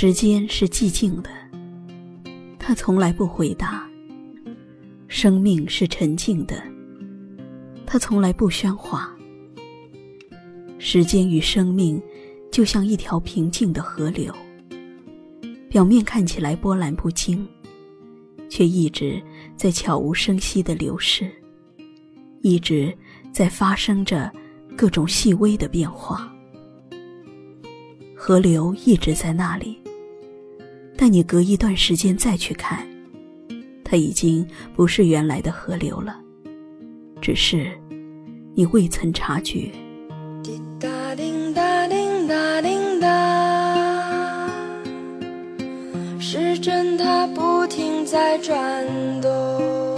时间是寂静的，它从来不回答；生命是沉静的，它从来不喧哗。时间与生命，就像一条平静的河流，表面看起来波澜不惊，却一直在悄无声息的流逝，一直在发生着各种细微的变化。河流一直在那里，但你隔一段时间再去看，它已经不是原来的河流了，只是你未曾察觉。滴答叮答叮答叮答，时针它不停在转动。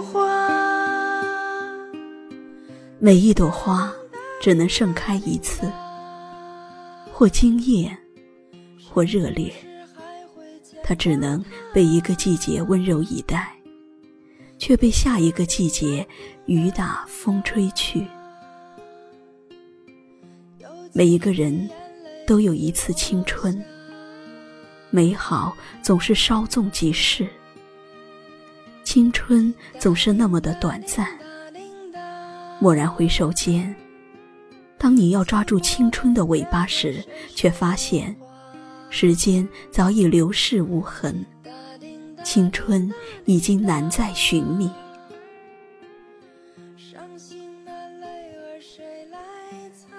花。每一朵花只能盛开一次，或惊艳。或热烈，它只能被一个季节温柔以待，却被下一个季节雨打风吹去。每一个人都有一次青春，美好总是稍纵即逝，青春总是那么的短暂。蓦然回首间，当你要抓住青春的尾巴时，却发现。时间早已流逝无痕，青春已经难再寻觅。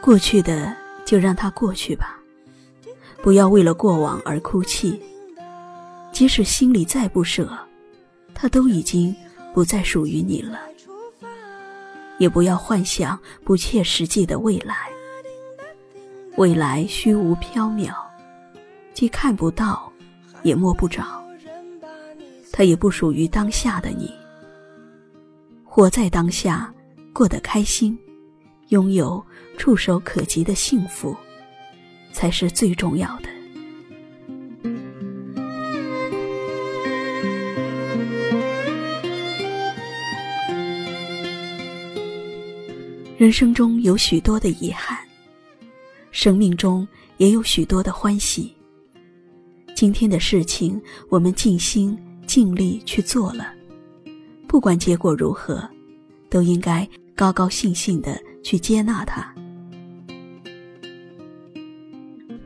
过去的就让它过去吧，不要为了过往而哭泣。即使心里再不舍，它都已经不再属于你了。也不要幻想不切实际的未来，未来虚无缥缈。既看不到，也摸不着，它也不属于当下的你。活在当下，过得开心，拥有触手可及的幸福，才是最重要的。人生中有许多的遗憾，生命中也有许多的欢喜。今天的事情，我们尽心尽力去做了，不管结果如何，都应该高高兴兴的去接纳它。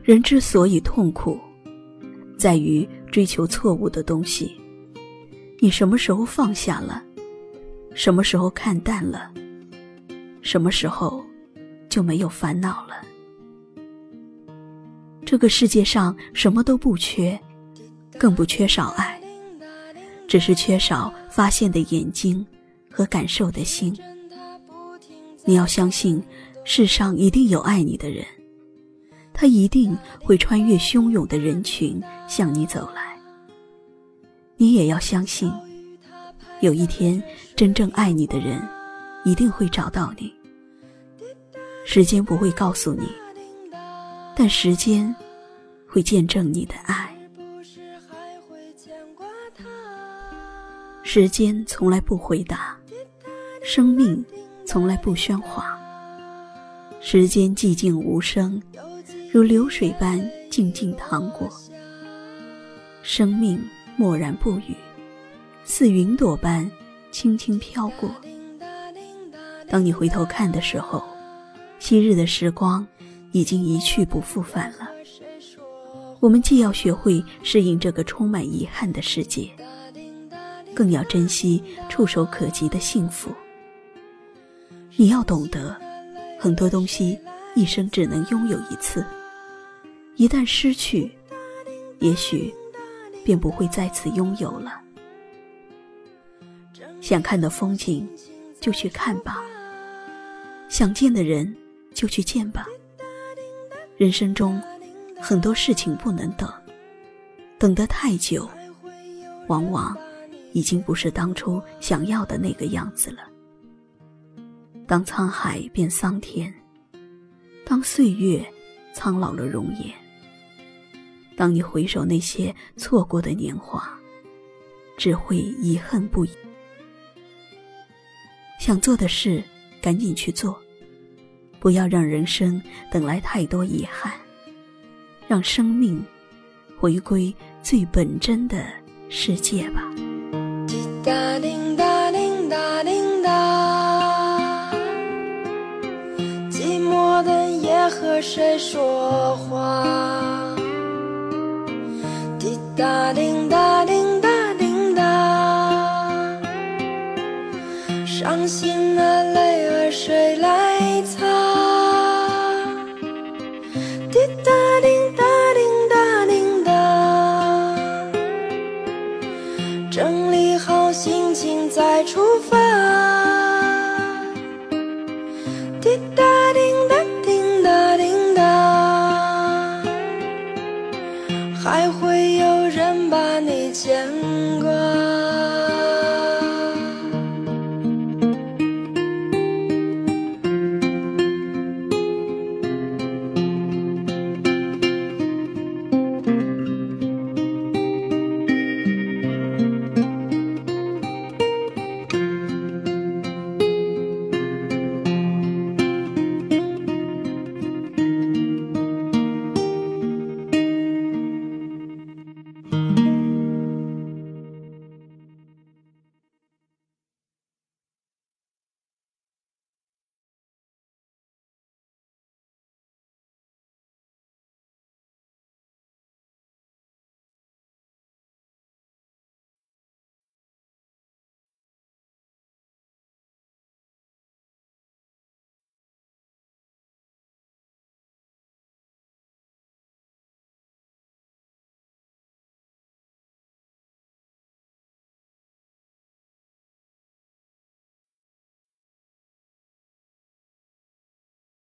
人之所以痛苦，在于追求错误的东西。你什么时候放下了？什么时候看淡了？什么时候就没有烦恼了？这个世界上什么都不缺，更不缺少爱，只是缺少发现的眼睛和感受的心。你要相信，世上一定有爱你的人，他一定会穿越汹涌的人群向你走来。你也要相信，有一天真正爱你的人一定会找到你。时间不会告诉你。但时间会见证你的爱。时间从来不回答，生命从来不喧哗。时间寂静无声，如流水般静静淌过。生命默然不语，似云朵般轻轻飘过。当你回头看的时候，昔日的时光。已经一去不复返了。我们既要学会适应这个充满遗憾的世界，更要珍惜触手可及的幸福。你要懂得，很多东西一生只能拥有一次，一旦失去，也许便不会再次拥有了。想看的风景，就去看吧；想见的人，就去见吧。人生中，很多事情不能等，等得太久，往往已经不是当初想要的那个样子了。当沧海变桑田，当岁月苍老了容颜，当你回首那些错过的年华，只会遗恨不已。想做的事赶紧去做，不要让人生等来太多遗憾，让生命回归最本真的世界吧。滴答滴答滴答滴答，寂寞的夜和谁说话？滴答滴答滴答滴答，伤心的泪水来擦？滴答滴答滴答滴答。整理好心情再出发。